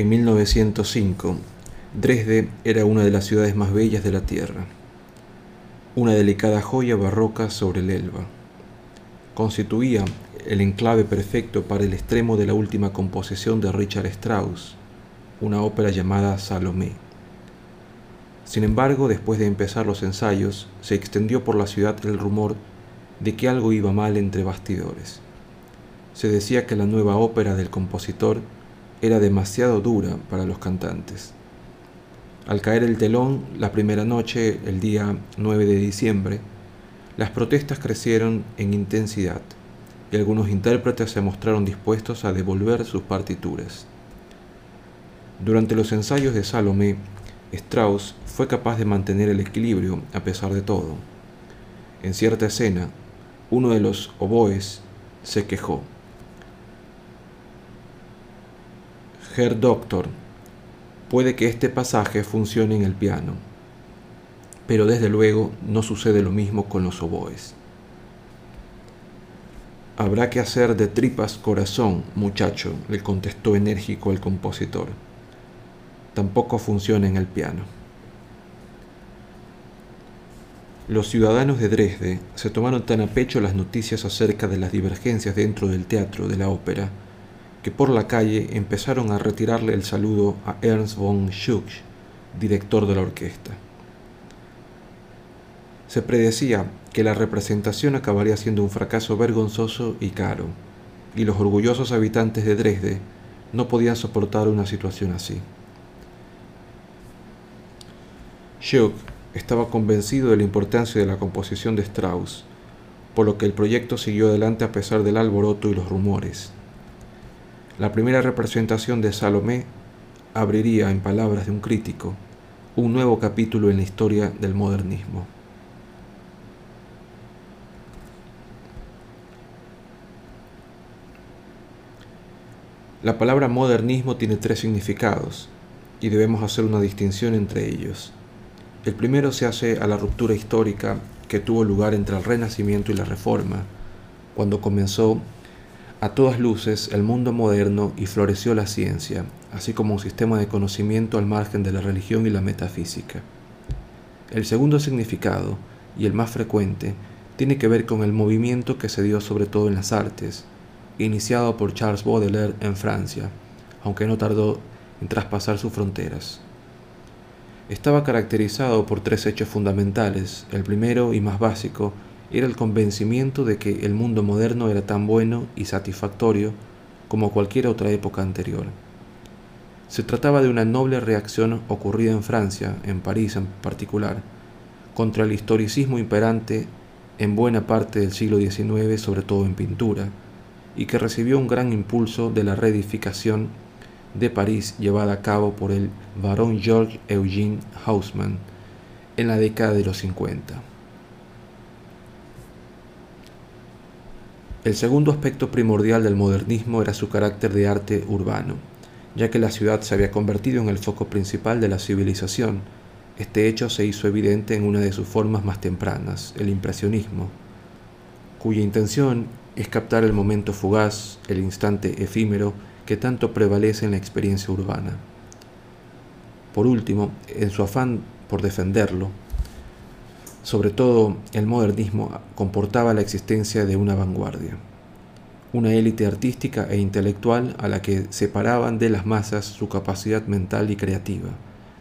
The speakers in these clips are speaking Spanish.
En 1905, Dresde era una de las ciudades más bellas de la tierra, una delicada joya barroca sobre el Elba. Constituía el enclave perfecto para el extremo de la última composición de Richard Strauss, una ópera llamada Salomé. Sin embargo, después de empezar los ensayos, se extendió por la ciudad el rumor de que algo iba mal entre bastidores. Se decía que la nueva ópera del compositor era demasiado dura para los cantantes. Al caer el telón la primera noche, el día 9 de diciembre, las protestas crecieron en intensidad y algunos intérpretes se mostraron dispuestos a devolver sus partituras. Durante los ensayos de Salomé, Strauss fue capaz de mantener el equilibrio a pesar de todo. En cierta escena, uno de los oboes se quejó. Herr Doctor, Puede que este pasaje funcione en el piano, pero desde luego no sucede lo mismo con los oboes. Habrá que hacer de tripas corazón, muchacho, le contestó enérgico el compositor. Tampoco funciona en el piano. Los ciudadanos de Dresde se tomaron tan a pecho las noticias acerca de las divergencias dentro del teatro de la ópera que por la calle empezaron a retirarle el saludo a Ernst von Schuch, director de la orquesta. Se predecía que la representación acabaría siendo un fracaso vergonzoso y caro, y los orgullosos habitantes de Dresde no podían soportar una situación así. Schuch estaba convencido de la importancia de la composición de Strauss, por lo que el proyecto siguió adelante a pesar del alboroto y los rumores. La primera representación de Salomé abriría, en palabras de un crítico, un nuevo capítulo en la historia del modernismo. La palabra modernismo tiene tres significados y debemos hacer una distinción entre ellos. El primero se hace a la ruptura histórica que tuvo lugar entre el Renacimiento y la Reforma, cuando comenzó a todas luces el mundo moderno y floreció la ciencia, así como un sistema de conocimiento al margen de la religión y la metafísica. El segundo significado, y el más frecuente, tiene que ver con el movimiento que se dio sobre todo en las artes, iniciado por Charles Baudelaire en Francia, aunque no tardó en traspasar sus fronteras. Estaba caracterizado por tres hechos fundamentales. El primero y más básico era el convencimiento de que el mundo moderno era tan bueno y satisfactorio como cualquier otra época anterior. Se trataba de una noble reacción ocurrida en Francia, en París en particular, contra el historicismo imperante en buena parte del siglo XIX, sobre todo en pintura, y que recibió un gran impulso de la reedificación de París llevada a cabo por el barón Georges Eugène Haussmann en la década de los 50. El segundo aspecto primordial del modernismo era su carácter de arte urbano, ya que la ciudad se había convertido en el foco principal de la civilización. Este hecho se hizo evidente en una de sus formas más tempranas, el impresionismo, cuya intención es captar el momento fugaz, el instante efímero que tanto prevalece en la experiencia urbana. Por último, en su afán por defenderlo, sobre todo el modernismo comportaba la existencia de una vanguardia, una élite artística e intelectual a la que separaban de las masas su capacidad mental y creativa,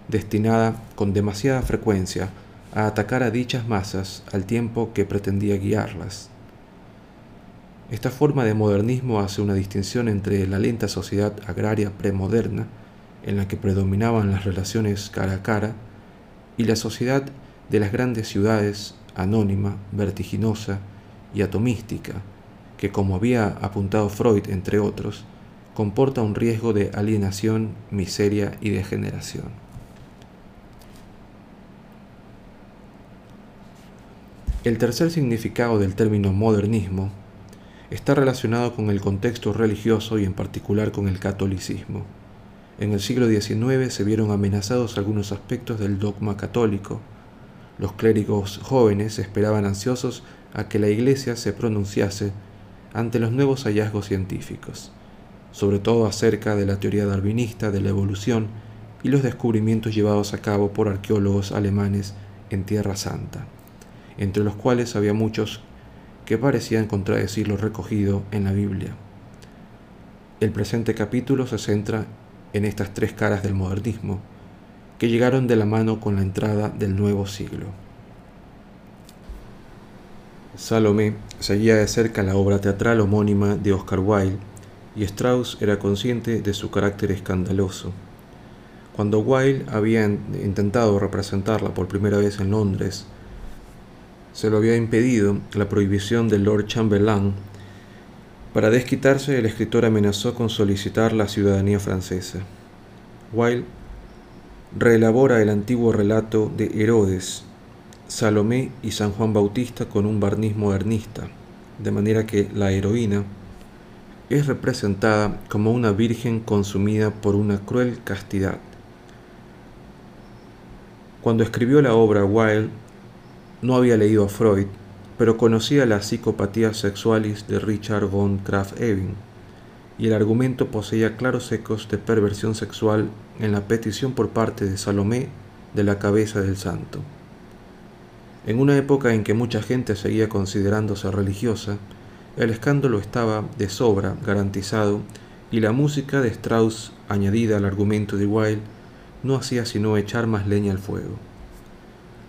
destinada con demasiada frecuencia a atacar a dichas masas al tiempo que pretendía guiarlas. Esta forma de modernismo hace una distinción entre la lenta sociedad agraria premoderna, en la que predominaban las relaciones cara a cara, y la sociedad de las grandes ciudades, anónima, vertiginosa y atomística, que como había apuntado Freud, entre otros, comporta un riesgo de alienación, miseria y degeneración. El tercer significado del término modernismo está relacionado con el contexto religioso y en particular con el catolicismo. En el siglo XIX se vieron amenazados algunos aspectos del dogma católico, los clérigos jóvenes esperaban ansiosos a que la Iglesia se pronunciase ante los nuevos hallazgos científicos. sobre todo acerca de la teoría darwinista de la evolución y los descubrimientos llevados a cabo por arqueólogos alemanes en Tierra Santa, entre los cuales había muchos que parecían contradecir lo recogido en la Biblia. El presente capítulo se centra en estas tres caras del modernismo, que llegaron de la mano con la entrada del nuevo siglo. Salomé seguía de cerca la obra teatral homónima de Oscar Wilde y Strauss era consciente de su carácter escandaloso. Cuando Wilde había intentado representarla por primera vez en Londres, se lo había impedido la prohibición de Lord Chamberlain. Para desquitarse, el escritor amenazó con solicitar la ciudadanía francesa. Wilde reelabora el antiguo relato de Herodes, Salomé y San Juan Bautista con un barniz modernista, de manera que la heroína es representada como una virgen consumida por una cruel castidad. Cuando escribió la obra Wilde, no había leído a Freud, pero conocía la psicopatía sexualis de Richard von Krafft-Ebing, y el argumento poseía claros ecos de perversión sexual en la petición por parte de Salomé de la cabeza del santo. En una época en que mucha gente seguía considerándose religiosa, el escándalo estaba de sobra garantizado y la música de Strauss añadida al argumento de Wilde no hacía sino echar más leña al fuego.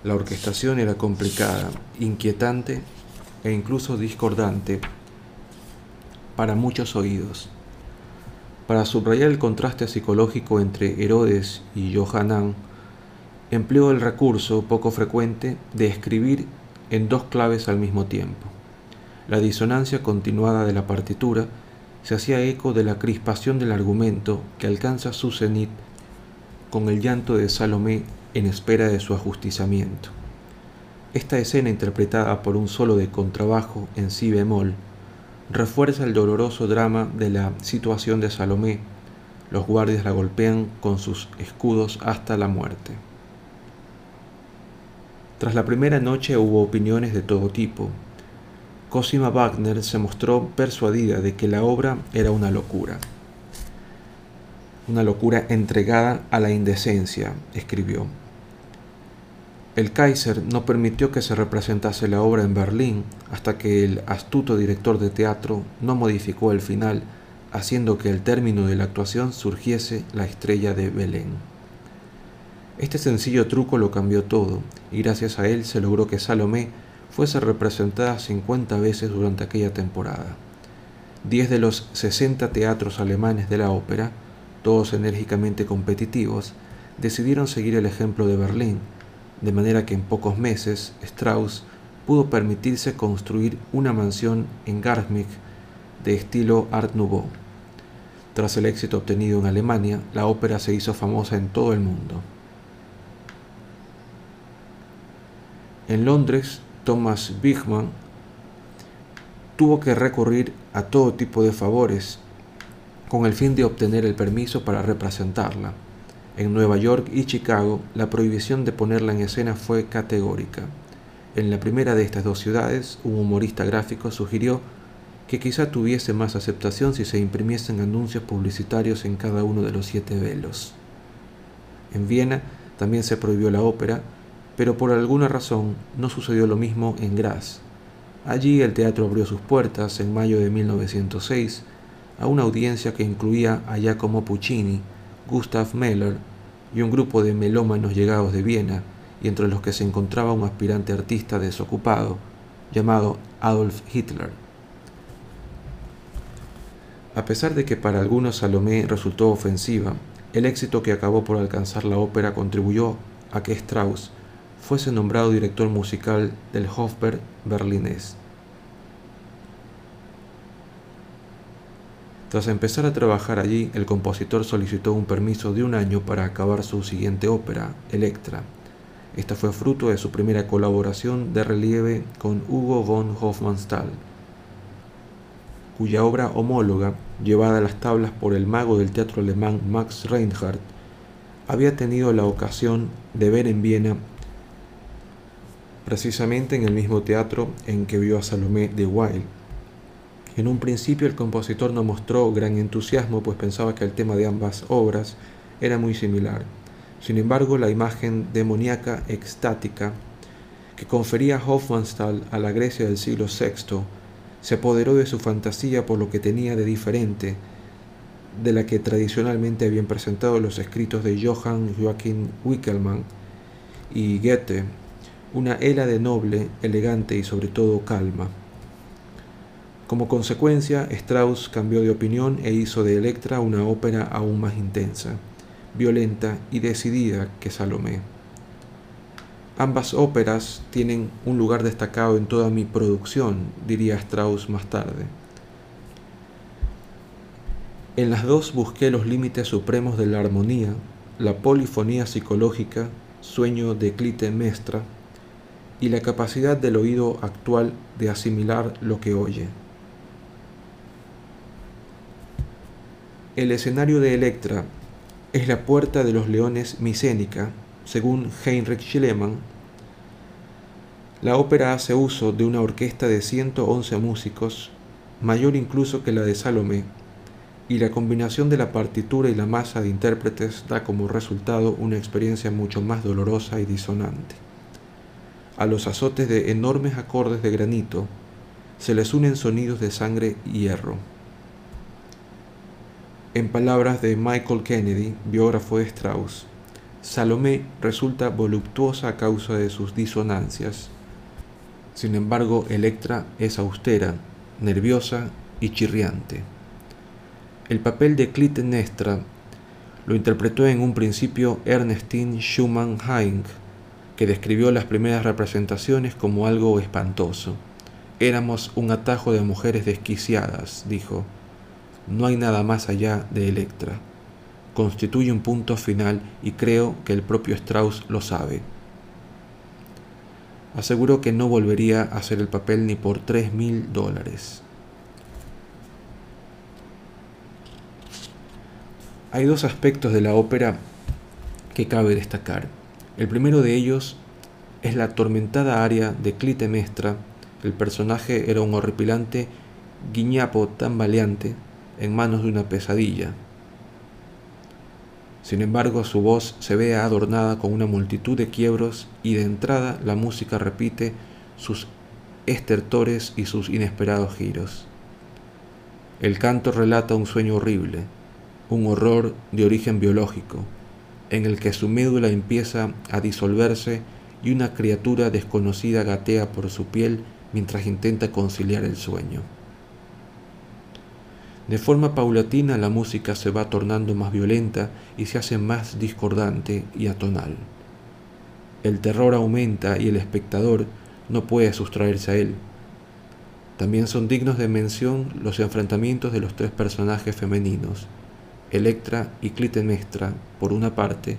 La orquestación era complicada, inquietante e incluso discordante para muchos oídos. Para subrayar el contraste psicológico entre Herodes y Johanan, empleó el recurso poco frecuente de escribir en dos claves al mismo tiempo. La disonancia continuada de la partitura se hacía eco de la crispación del argumento que alcanza su cenit con el llanto de Salomé en espera de su ajustizamiento. Esta escena interpretada por un solo de contrabajo en si bemol refuerza el doloroso drama de la situación de Salomé. Los guardias la golpean con sus escudos hasta la muerte. Tras la primera noche hubo opiniones de todo tipo, Cosima Wagner se mostró persuadida de que la obra era una locura. Una locura entregada a la indecencia, escribió. El Kaiser no permitió que se representase la obra en Berlín hasta que el astuto director de teatro no modificó el final, haciendo que el término de la actuación surgiese la estrella de Belén. Este sencillo truco lo cambió todo, y gracias a él se logró que Salomé fuese representada 50 veces durante aquella temporada. Diez de los 60 teatros alemanes de la ópera, todos enérgicamente competitivos, decidieron seguir el ejemplo de Berlín, de manera que en pocos meses Strauss pudo permitirse construir una mansión en Garmisch de estilo Art Nouveau. Tras el éxito obtenido en Alemania, la ópera se hizo famosa en todo el mundo. En Londres, Thomas Bigman tuvo que recurrir a todo tipo de favores con el fin de obtener el permiso para representarla. En Nueva York y Chicago, la prohibición de ponerla en escena fue categórica. En la primera de estas dos ciudades, un humorista gráfico sugirió que quizá tuviese más aceptación si se imprimiesen anuncios publicitarios en cada uno de los siete velos. En Viena también se prohibió la ópera, pero por alguna razón no sucedió lo mismo en Graz. Allí el teatro abrió sus puertas en mayo de 1906 a una audiencia que incluía a Giacomo Puccini, Gustav Mahler y un grupo de melómanos llegados de Viena, y entre los que se encontraba un aspirante artista desocupado llamado Adolf Hitler. A pesar de que para algunos Salomé resultó ofensiva, el éxito que acabó por alcanzar la ópera contribuyó a que Strauss fuese nombrado director musical del Hofberg berlinés. Tras empezar a trabajar allí, el compositor solicitó un permiso de un año para acabar su siguiente ópera, Electra. Esta fue fruto de su primera colaboración de relieve con Hugo von Hofmannsthal, cuya obra homóloga, llevada a las tablas por el mago del teatro alemán Max Reinhardt, había tenido la ocasión de ver en Viena precisamente en el mismo teatro en que vio a Salomé de Wilde. En un principio el compositor no mostró gran entusiasmo, pues pensaba que el tema de ambas obras era muy similar. Sin embargo, la imagen demoníaca extática que confería Hofmannsthal a la Grecia del siglo VI se apoderó de su fantasía por lo que tenía de diferente de la que tradicionalmente habían presentado los escritos de Johann Joachim Wickelmann y Goethe, una era de noble, elegante y sobre todo calma. Como consecuencia, Strauss cambió de opinión e hizo de Electra una ópera aún más intensa, violenta y decidida que Salomé. Ambas óperas tienen un lugar destacado en toda mi producción, diría Strauss más tarde. En las dos busqué los límites supremos de la armonía, la polifonía psicológica, sueño de Clitemnestra, y la capacidad del oído actual de asimilar lo que oye. El escenario de Electra es la puerta de los leones micénica, según Heinrich Schliemann. La ópera hace uso de una orquesta de 111 músicos, mayor incluso que la de Salomé, y la combinación de la partitura y la masa de intérpretes da como resultado una experiencia mucho más dolorosa y disonante. A los azotes de enormes acordes de granito se les unen sonidos de sangre y hierro. En palabras de Michael Kennedy, biógrafo de Strauss, Salomé resulta voluptuosa a causa de sus disonancias. Sin embargo, Electra es austera, nerviosa y chirriante. El papel de Clytemnestra lo interpretó en un principio Ernestine Schumann Heink, que describió las primeras representaciones como algo espantoso. Éramos un atajo de mujeres desquiciadas, dijo. No hay nada más allá de Electra. Constituye un punto final y creo que el propio Strauss lo sabe. Aseguró que no volvería a hacer el papel ni por tres mil dólares. Hay dos aspectos de la ópera que cabe destacar. El primero de ellos es la atormentada aria de Clitemestra. El personaje era un horripilante guiñapo tan valiente en manos de una pesadilla. Sin embargo, su voz se ve adornada con una multitud de quiebros y de entrada la música repite sus estertores y sus inesperados giros. El canto relata un sueño horrible, un horror de origen biológico, en el que su médula empieza a disolverse y una criatura desconocida gatea por su piel mientras intenta conciliar el sueño. De forma paulatina la música se va tornando más violenta y se hace más discordante y atonal. El terror aumenta y el espectador no puede sustraerse a él. También son dignos de mención los enfrentamientos de los tres personajes femeninos, Electra y Clitemnestra por una parte,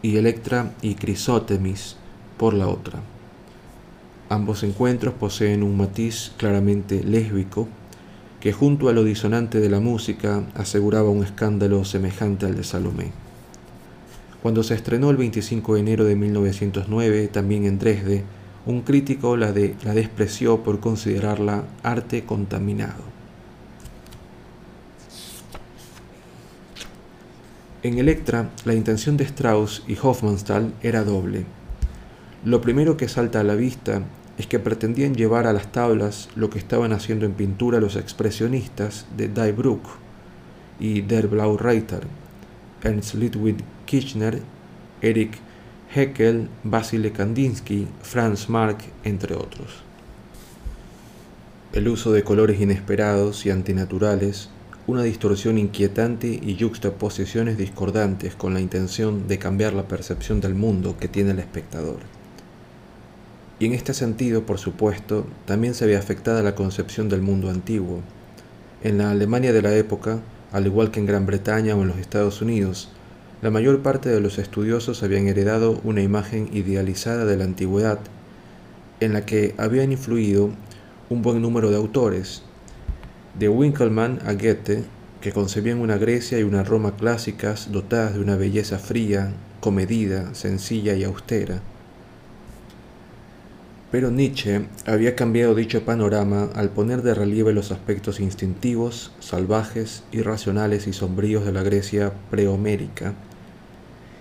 y Electra y Crisótemis por la otra. Ambos encuentros poseen un matiz claramente lésbico, que junto a lo disonante de la música aseguraba un escándalo semejante al de Salomé. Cuando se estrenó el 25 de enero de 1909, también en Dresde, un crítico la, la despreció por considerarla arte contaminado. En Electra, la intención de Strauss y Hofmannsthal era doble. Lo primero que salta a la vista es que pretendían llevar a las tablas lo que estaban haciendo en pintura los expresionistas de Die Bruck y Der Reiter, Ernst Ludwig Kirchner, Erich Heckel, Basile Kandinsky, Franz Marc, entre otros. El uso de colores inesperados y antinaturales una distorsión inquietante y juxtaposiciones discordantes con la intención de cambiar la percepción del mundo que tiene el espectador. Y en este sentido, por supuesto, también se ve afectada la concepción del mundo antiguo. En la Alemania de la época, al igual que en Gran Bretaña o en los Estados Unidos, la mayor parte de los estudiosos habían heredado una imagen idealizada de la antigüedad, en la que habían influido un buen número de autores, de Winkelmann a Goethe, que concebían una Grecia y una Roma clásicas dotadas de una belleza fría, comedida, sencilla y austera. Pero Nietzsche había cambiado dicho panorama al poner de relieve los aspectos instintivos, salvajes, irracionales y sombríos de la Grecia prehomérica,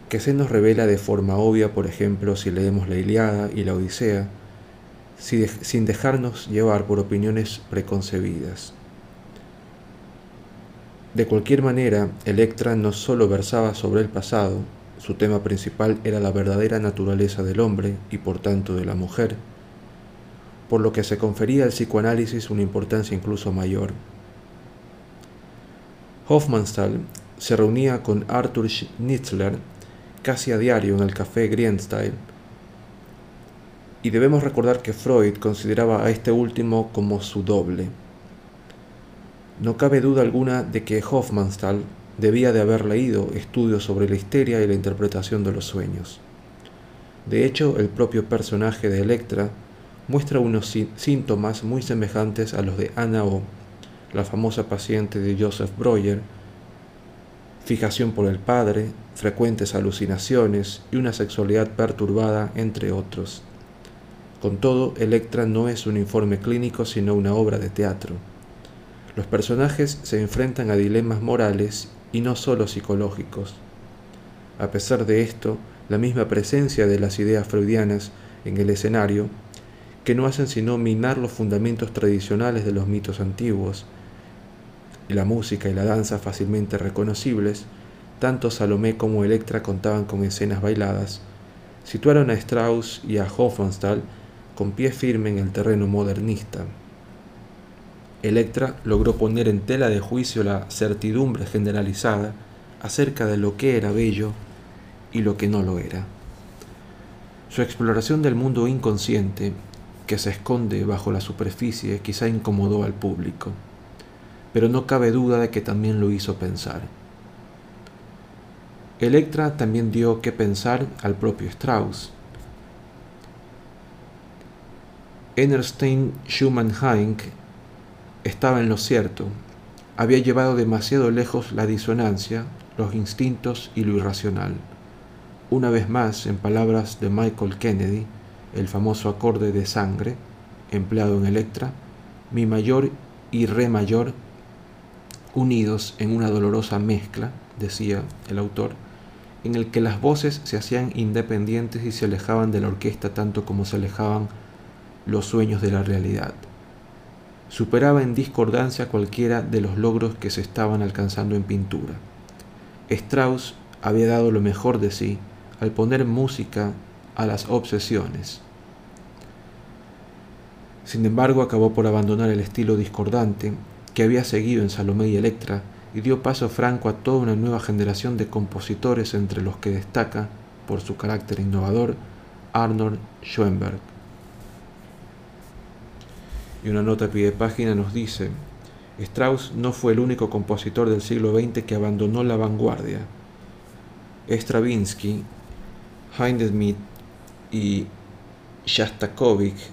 que se nos revela de forma obvia, por ejemplo, si leemos la Iliada y la Odisea, sin dejarnos llevar por opiniones preconcebidas. De cualquier manera, Electra no solo versaba sobre el pasado, su tema principal era la verdadera naturaleza del hombre y por tanto de la mujer, por lo que se confería al psicoanálisis una importancia incluso mayor. Hofmannsthal se reunía con Arthur Schnitzler casi a diario en el café Grienstein, y debemos recordar que Freud consideraba a este último como su doble. No cabe duda alguna de que Hofmannsthal debía de haber leído estudios sobre la histeria y la interpretación de los sueños. De hecho, el propio personaje de Electra muestra unos síntomas muy semejantes a los de Anna O, la famosa paciente de Joseph Breuer, fijación por el padre, frecuentes alucinaciones y una sexualidad perturbada, entre otros. Con todo, Electra no es un informe clínico, sino una obra de teatro. Los personajes se enfrentan a dilemas morales y no solo psicológicos. A pesar de esto, la misma presencia de las ideas freudianas en el escenario que no hacen sino minar los fundamentos tradicionales de los mitos antiguos. La música y la danza fácilmente reconocibles, tanto Salomé como Electra contaban con escenas bailadas, situaron a Strauss y a Hofmannsthal con pie firme en el terreno modernista. Electra logró poner en tela de juicio la certidumbre generalizada acerca de lo que era bello y lo que no lo era. Su exploración del mundo inconsciente que se esconde bajo la superficie quizá incomodó al público, pero no cabe duda de que también lo hizo pensar. Electra también dio que pensar al propio Strauss. Enerstein Schumann Heink estaba en lo cierto, había llevado demasiado lejos la disonancia, los instintos y lo irracional. Una vez más, en palabras de Michael Kennedy, el famoso acorde de sangre empleado en Electra, mi mayor y re mayor unidos en una dolorosa mezcla, decía el autor, en el que las voces se hacían independientes y se alejaban de la orquesta tanto como se alejaban los sueños de la realidad. Superaba en discordancia cualquiera de los logros que se estaban alcanzando en pintura. Strauss había dado lo mejor de sí al poner música a las obsesiones. Sin embargo, acabó por abandonar el estilo discordante que había seguido en Salomé y Electra y dio paso franco a toda una nueva generación de compositores entre los que destaca, por su carácter innovador, Arnold Schoenberg. Y una nota a pie de página nos dice, Strauss no fue el único compositor del siglo XX que abandonó la vanguardia. Stravinsky, Hindemith y Shastakovich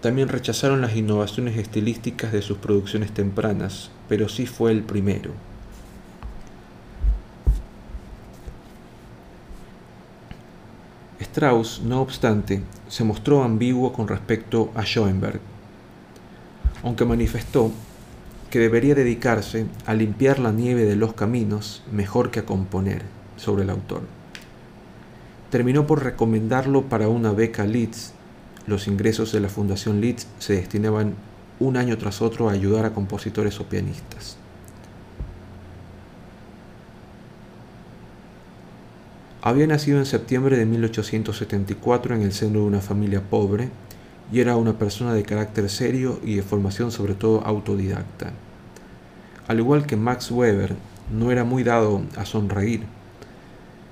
también rechazaron las innovaciones estilísticas de sus producciones tempranas, pero sí fue el primero. Strauss, no obstante, se mostró ambiguo con respecto a Schoenberg, aunque manifestó que debería dedicarse a limpiar la nieve de los caminos mejor que a componer sobre el autor terminó por recomendarlo para una beca Leeds. Los ingresos de la Fundación Leeds se destinaban un año tras otro a ayudar a compositores o pianistas. Había nacido en septiembre de 1874 en el seno de una familia pobre y era una persona de carácter serio y de formación sobre todo autodidacta. Al igual que Max Weber, no era muy dado a sonreír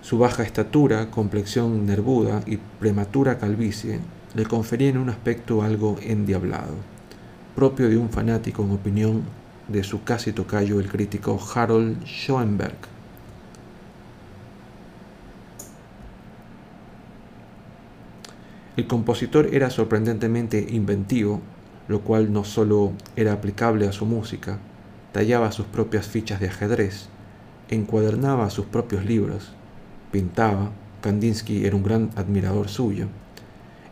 su baja estatura, complexión nervuda y prematura calvicie le conferían un aspecto algo endiablado, propio de un fanático en opinión de su casi tocayo el crítico Harold Schoenberg. El compositor era sorprendentemente inventivo, lo cual no solo era aplicable a su música, tallaba sus propias fichas de ajedrez, encuadernaba sus propios libros, pintaba, Kandinsky era un gran admirador suyo,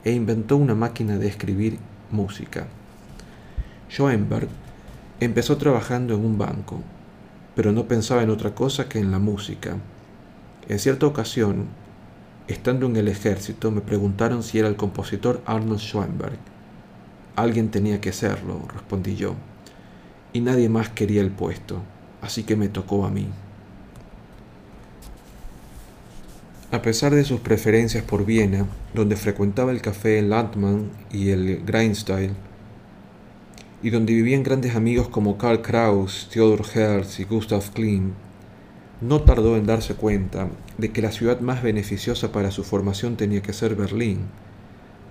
e inventó una máquina de escribir música. Schoenberg empezó trabajando en un banco, pero no pensaba en otra cosa que en la música. En cierta ocasión, estando en el ejército, me preguntaron si era el compositor Arnold Schoenberg. Alguien tenía que serlo, respondí yo, y nadie más quería el puesto, así que me tocó a mí. A pesar de sus preferencias por Viena, donde frecuentaba el café Landmann y el Grindstyle, y donde vivían grandes amigos como Karl Kraus, Theodor Herz y Gustav Klimt, no tardó en darse cuenta de que la ciudad más beneficiosa para su formación tenía que ser Berlín.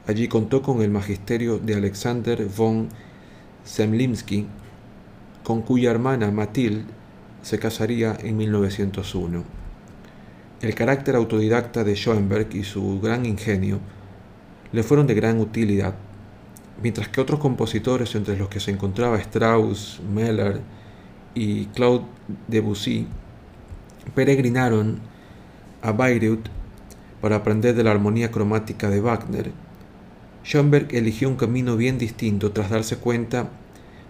Allí contó con el magisterio de Alexander von Semlinsky, con cuya hermana Mathilde se casaría en 1901. El carácter autodidacta de Schoenberg y su gran ingenio le fueron de gran utilidad, mientras que otros compositores, entre los que se encontraba Strauss, Mahler y Claude Debussy, peregrinaron a Bayreuth para aprender de la armonía cromática de Wagner. Schoenberg eligió un camino bien distinto tras darse cuenta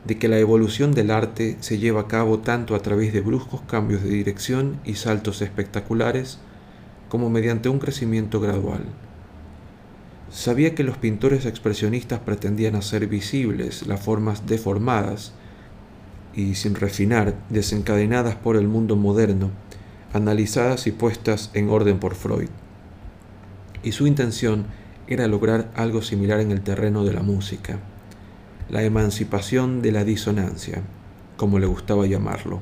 de que la evolución del arte se lleva a cabo tanto a través de bruscos cambios de dirección y saltos espectaculares, como mediante un crecimiento gradual. Sabía que los pintores expresionistas pretendían hacer visibles las formas deformadas y sin refinar, desencadenadas por el mundo moderno, analizadas y puestas en orden por Freud. Y su intención era lograr algo similar en el terreno de la música la emancipación de la disonancia, como le gustaba llamarlo.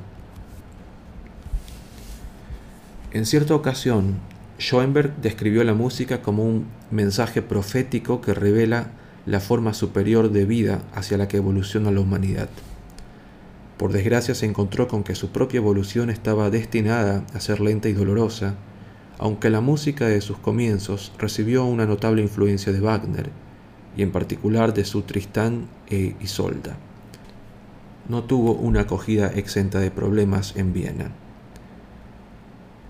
En cierta ocasión, Schoenberg describió la música como un mensaje profético que revela la forma superior de vida hacia la que evoluciona la humanidad. Por desgracia se encontró con que su propia evolución estaba destinada a ser lenta y dolorosa, aunque la música de sus comienzos recibió una notable influencia de Wagner, y en particular de su Tristán e Isolda. No tuvo una acogida exenta de problemas en Viena.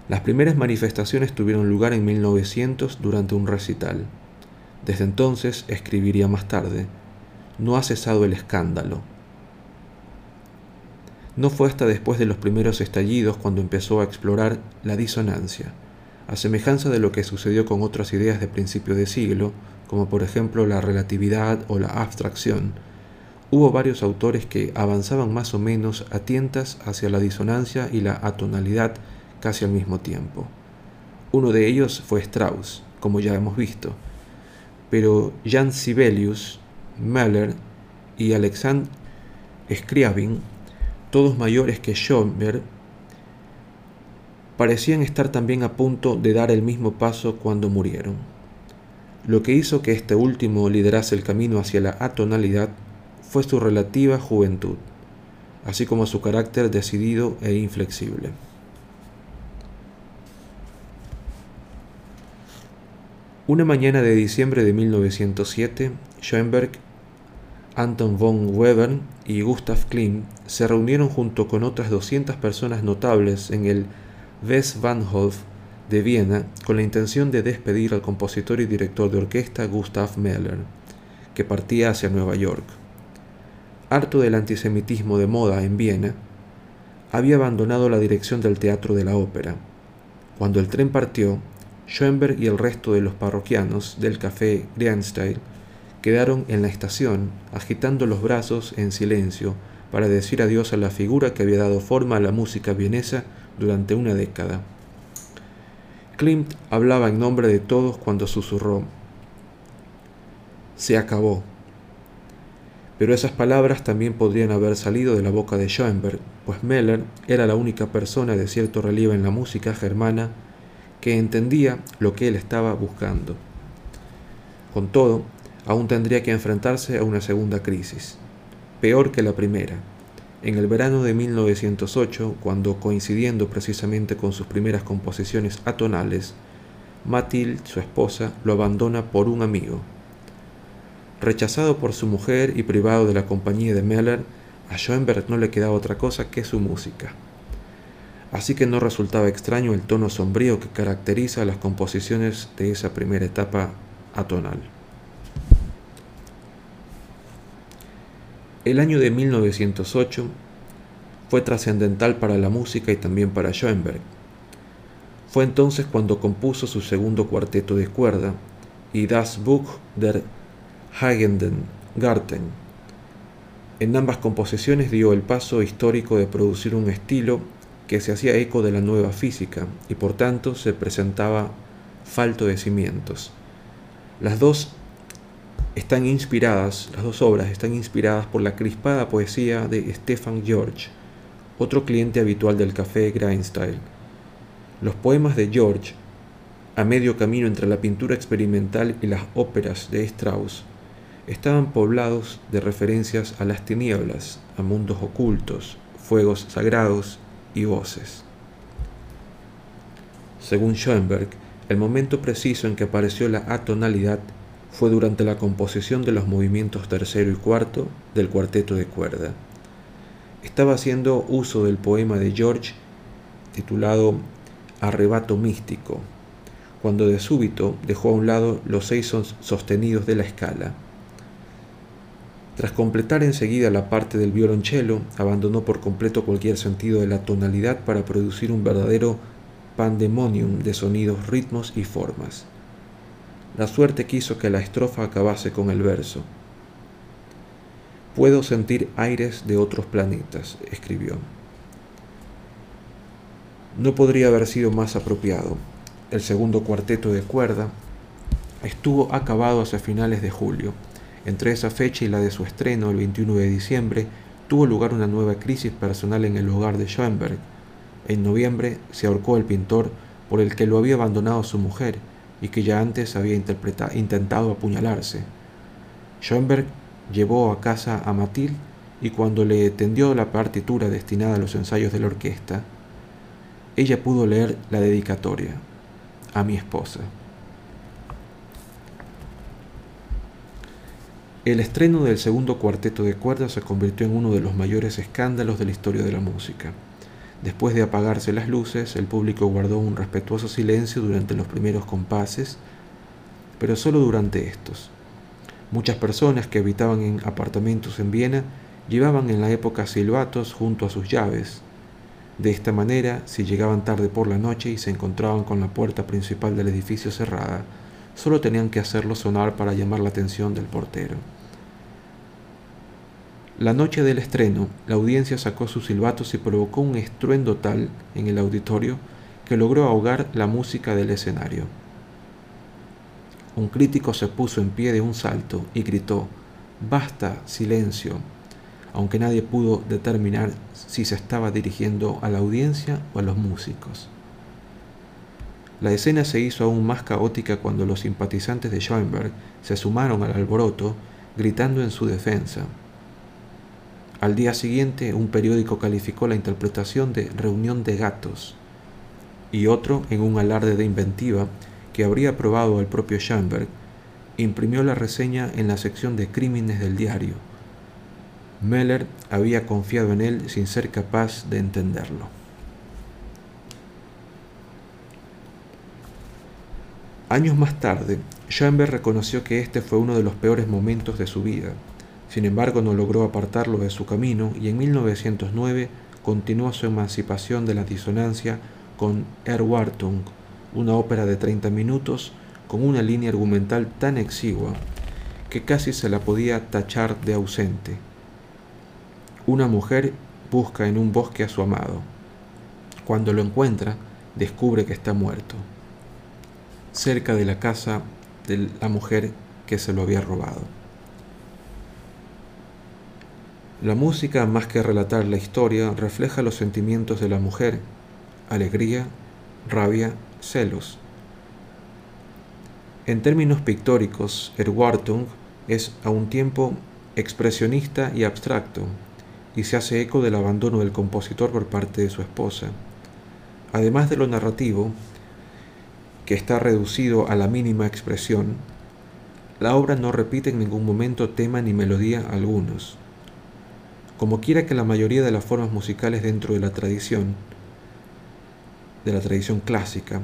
Las primeras manifestaciones tuvieron lugar en 1900 durante un recital. Desde entonces, escribiría más tarde, no ha cesado el escándalo. No fue hasta después de los primeros estallidos cuando empezó a explorar la disonancia, a semejanza de lo que sucedió con otras ideas de principio de siglo, como por ejemplo la relatividad o la abstracción, hubo varios autores que avanzaban más o menos a tientas hacia la disonancia y la atonalidad casi al mismo tiempo. Uno de ellos fue Strauss, como ya hemos visto, pero Jan Sibelius, Mahler y Alexandre Scriabin, todos mayores que Schoenberg, parecían estar también a punto de dar el mismo paso cuando murieron. Lo que hizo que este último liderase el camino hacia la atonalidad fue su relativa juventud, así como su carácter decidido e inflexible. Una mañana de diciembre de 1907, Schoenberg, Anton von Webern y Gustav Klimt se reunieron junto con otras 200 personas notables en el Westbahnhof de Viena con la intención de despedir al compositor y director de orquesta Gustav Mahler, que partía hacia Nueva York. Harto del antisemitismo de moda en Viena, había abandonado la dirección del teatro de la ópera. Cuando el tren partió, Schoenberg y el resto de los parroquianos del café Grandstyle quedaron en la estación agitando los brazos en silencio para decir adiós a la figura que había dado forma a la música vienesa durante una década. Klimt hablaba en nombre de todos cuando susurró, se acabó. Pero esas palabras también podrían haber salido de la boca de Schoenberg, pues Mahler era la única persona de cierto relieve en la música germana que entendía lo que él estaba buscando. Con todo, aún tendría que enfrentarse a una segunda crisis, peor que la primera, en el verano de 1908, cuando coincidiendo precisamente con sus primeras composiciones atonales, Mathilde, su esposa, lo abandona por un amigo. Rechazado por su mujer y privado de la compañía de Mahler, a Schoenberg no le quedaba otra cosa que su música. Así que no resultaba extraño el tono sombrío que caracteriza las composiciones de esa primera etapa atonal. El año de 1908 fue trascendental para la música y también para Schoenberg. Fue entonces cuando compuso su segundo cuarteto de cuerda y Das Buch der Hagenden Garten. En ambas composiciones dio el paso histórico de producir un estilo que se hacía eco de la nueva física y por tanto se presentaba falto de cimientos. Las dos están inspiradas, las dos obras están inspiradas por la crispada poesía de Stefan George, otro cliente habitual del café Grindstyle. Los poemas de George, a medio camino entre la pintura experimental y las óperas de Strauss, estaban poblados de referencias a las tinieblas, a mundos ocultos, fuegos sagrados y voces. Según Schoenberg, el momento preciso en que apareció la atonalidad fue durante la composición de los movimientos tercero y cuarto del cuarteto de cuerda. Estaba haciendo uso del poema de George titulado Arrebato místico, cuando de súbito dejó a un lado los seis sostenidos de la escala. Tras completar enseguida la parte del violonchelo, abandonó por completo cualquier sentido de la tonalidad para producir un verdadero pandemonium de sonidos, ritmos y formas. La suerte quiso que la estrofa acabase con el verso. Puedo sentir aires de otros planetas, escribió. No podría haber sido más apropiado. El segundo cuarteto de cuerda estuvo acabado hacia finales de julio. Entre esa fecha y la de su estreno, el 21 de diciembre, tuvo lugar una nueva crisis personal en el hogar de Schoenberg. En noviembre se ahorcó el pintor por el que lo había abandonado su mujer y que ya antes había intentado apuñalarse. Schoenberg llevó a casa a Mathilde y cuando le tendió la partitura destinada a los ensayos de la orquesta, ella pudo leer la dedicatoria a mi esposa. El estreno del segundo cuarteto de cuerdas se convirtió en uno de los mayores escándalos de la historia de la música. Después de apagarse las luces, el público guardó un respetuoso silencio durante los primeros compases, pero solo durante estos. Muchas personas que habitaban en apartamentos en Viena llevaban en la época silbatos junto a sus llaves. De esta manera, si llegaban tarde por la noche y se encontraban con la puerta principal del edificio cerrada, solo tenían que hacerlo sonar para llamar la atención del portero. La noche del estreno, la audiencia sacó sus silbatos y provocó un estruendo tal en el auditorio que logró ahogar la música del escenario. Un crítico se puso en pie de un salto y gritó, Basta, silencio, aunque nadie pudo determinar si se estaba dirigiendo a la audiencia o a los músicos. La escena se hizo aún más caótica cuando los simpatizantes de Schoenberg se sumaron al alboroto, gritando en su defensa. Al día siguiente, un periódico calificó la interpretación de reunión de gatos y otro, en un alarde de inventiva que habría aprobado el propio Schoenberg, imprimió la reseña en la sección de crímenes del diario. Meller había confiado en él sin ser capaz de entenderlo. Años más tarde, Schoenberg reconoció que este fue uno de los peores momentos de su vida sin embargo, no logró apartarlo de su camino y en 1909 continuó su emancipación de la disonancia con Erwartung, una ópera de 30 minutos con una línea argumental tan exigua que casi se la podía tachar de ausente. Una mujer busca en un bosque a su amado. Cuando lo encuentra, descubre que está muerto, cerca de la casa de la mujer que se lo había robado. La música, más que relatar la historia, refleja los sentimientos de la mujer, alegría, rabia, celos. En términos pictóricos, Erwartung es a un tiempo expresionista y abstracto, y se hace eco del abandono del compositor por parte de su esposa. Además de lo narrativo, que está reducido a la mínima expresión, la obra no repite en ningún momento tema ni melodía algunos como quiera que la mayoría de las formas musicales dentro de la tradición, de la tradición clásica,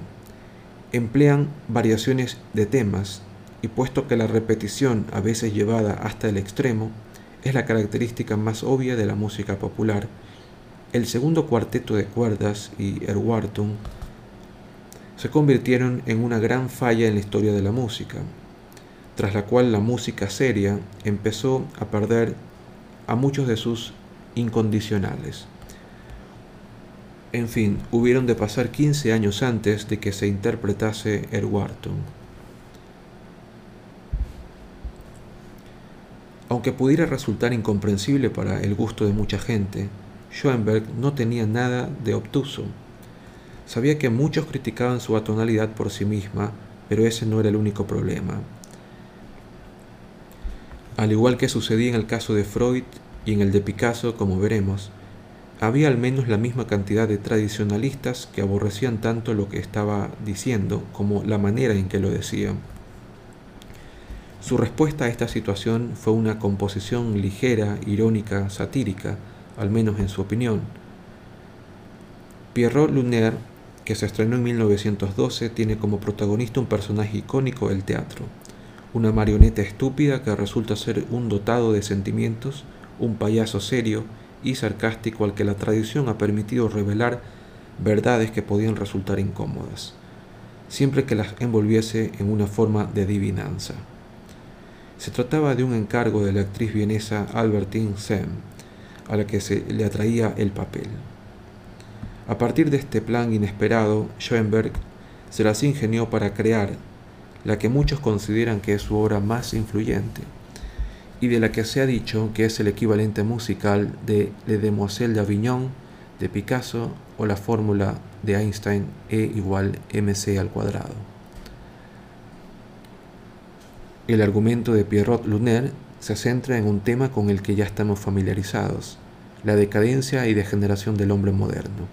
emplean variaciones de temas y puesto que la repetición, a veces llevada hasta el extremo, es la característica más obvia de la música popular. El segundo cuarteto de cuerdas y Erwartung se convirtieron en una gran falla en la historia de la música, tras la cual la música seria empezó a perder a muchos de sus incondicionales. En fin, hubieron de pasar 15 años antes de que se interpretase Erwartung. Aunque pudiera resultar incomprensible para el gusto de mucha gente, Schoenberg no tenía nada de obtuso. Sabía que muchos criticaban su atonalidad por sí misma, pero ese no era el único problema. Al igual que sucedía en el caso de Freud y en el de Picasso, como veremos, había al menos la misma cantidad de tradicionalistas que aborrecían tanto lo que estaba diciendo como la manera en que lo decían. Su respuesta a esta situación fue una composición ligera, irónica, satírica, al menos en su opinión. Pierrot Lunaire, que se estrenó en 1912, tiene como protagonista un personaje icónico del teatro, una marioneta estúpida que resulta ser un dotado de sentimientos, un payaso serio y sarcástico al que la tradición ha permitido revelar verdades que podían resultar incómodas, siempre que las envolviese en una forma de divinanza. Se trataba de un encargo de la actriz vienesa Albertine Sem, a la que se le atraía el papel. A partir de este plan inesperado, Schoenberg se las ingenió para crear la que muchos consideran que es su obra más influyente, y de la que se ha dicho que es el equivalente musical de Le Demoiselle d'Avignon de Picasso o la fórmula de Einstein E igual mc al cuadrado. El argumento de Pierrot Lunaire se centra en un tema con el que ya estamos familiarizados, la decadencia y degeneración del hombre moderno.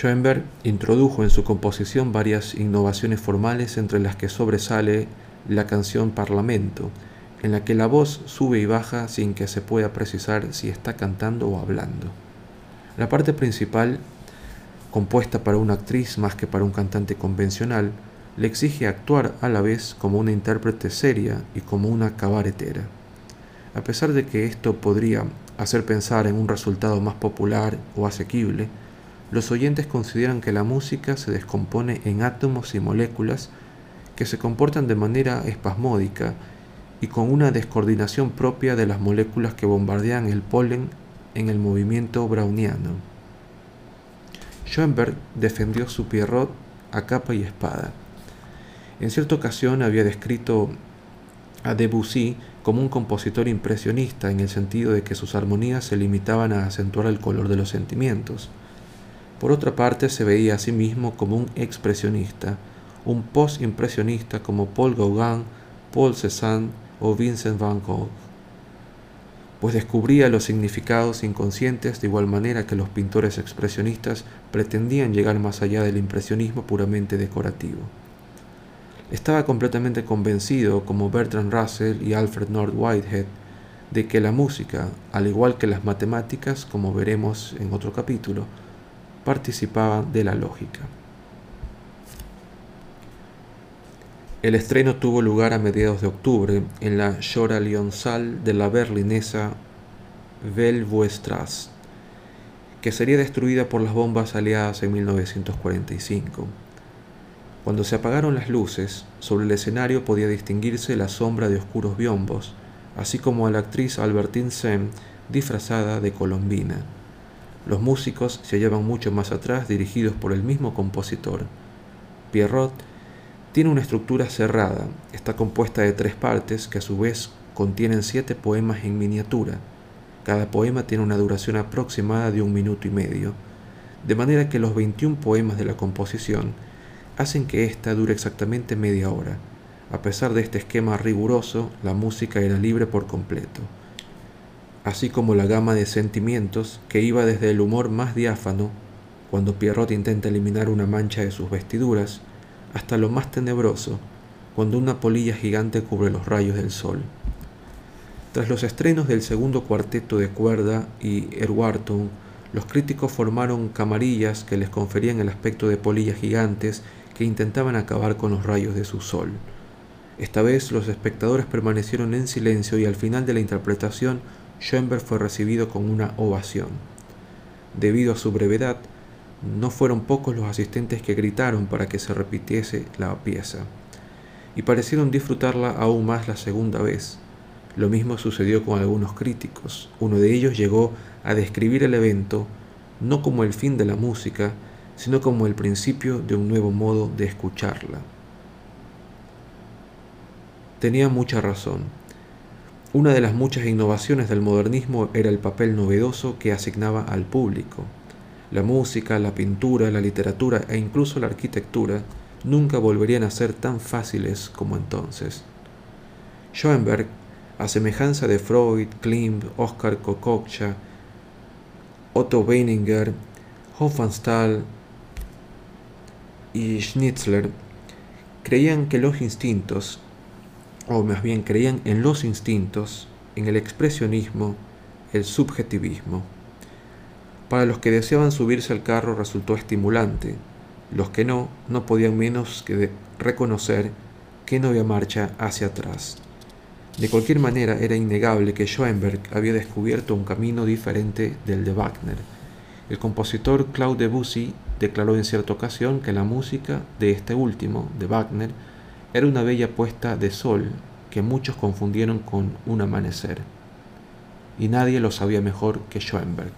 Schoenberg introdujo en su composición varias innovaciones formales entre las que sobresale la canción Parlamento, en la que la voz sube y baja sin que se pueda precisar si está cantando o hablando. La parte principal, compuesta para una actriz más que para un cantante convencional, le exige actuar a la vez como una intérprete seria y como una cabaretera. A pesar de que esto podría hacer pensar en un resultado más popular o asequible, los oyentes consideran que la música se descompone en átomos y moléculas que se comportan de manera espasmódica y con una descoordinación propia de las moléculas que bombardean el polen en el movimiento browniano. Schoenberg defendió su Pierrot a capa y espada. En cierta ocasión había descrito a Debussy como un compositor impresionista en el sentido de que sus armonías se limitaban a acentuar el color de los sentimientos. Por otra parte, se veía a sí mismo como un expresionista, un post-impresionista como Paul Gauguin, Paul Cézanne o Vincent van Gogh, pues descubría los significados inconscientes de igual manera que los pintores expresionistas pretendían llegar más allá del impresionismo puramente decorativo. Estaba completamente convencido, como Bertrand Russell y Alfred North Whitehead, de que la música, al igual que las matemáticas, como veremos en otro capítulo, participaban de la lógica. El estreno tuvo lugar a mediados de octubre en la Jora Lionsal de la berlinesa Velvoestrasse, que sería destruida por las bombas aliadas en 1945. Cuando se apagaron las luces, sobre el escenario podía distinguirse la sombra de oscuros biombos, así como a la actriz Albertine Sem disfrazada de colombina. Los músicos se hallaban mucho más atrás, dirigidos por el mismo compositor. Pierrot tiene una estructura cerrada, está compuesta de tres partes que a su vez contienen siete poemas en miniatura. Cada poema tiene una duración aproximada de un minuto y medio, de manera que los 21 poemas de la composición hacen que ésta dure exactamente media hora. A pesar de este esquema riguroso, la música era libre por completo, así como la gama de sentimientos que iba desde el humor más diáfano, cuando Pierrot intenta eliminar una mancha de sus vestiduras, hasta lo más tenebroso, cuando una polilla gigante cubre los rayos del sol. Tras los estrenos del segundo cuarteto de cuerda y Erwartung, los críticos formaron camarillas que les conferían el aspecto de polillas gigantes que intentaban acabar con los rayos de su sol. Esta vez los espectadores permanecieron en silencio y al final de la interpretación Schoenberg fue recibido con una ovación. Debido a su brevedad, no fueron pocos los asistentes que gritaron para que se repitiese la pieza, y parecieron disfrutarla aún más la segunda vez. Lo mismo sucedió con algunos críticos. Uno de ellos llegó a describir el evento no como el fin de la música, sino como el principio de un nuevo modo de escucharla. Tenía mucha razón. Una de las muchas innovaciones del modernismo era el papel novedoso que asignaba al público. La música, la pintura, la literatura e incluso la arquitectura nunca volverían a ser tan fáciles como entonces. Schoenberg, a semejanza de Freud, Klimt, Oscar Kokocha, Otto Weininger, Hofmannsthal y Schnitzler, creían que los instintos, o más bien creían en los instintos, en el expresionismo, el subjetivismo. Para los que deseaban subirse al carro resultó estimulante, los que no, no podían menos que reconocer que no había marcha hacia atrás. De cualquier manera, era innegable que Schoenberg había descubierto un camino diferente del de Wagner. El compositor Claude Debussy declaró en cierta ocasión que la música de este último, de Wagner, era una bella puesta de sol que muchos confundieron con un amanecer. Y nadie lo sabía mejor que Schoenberg.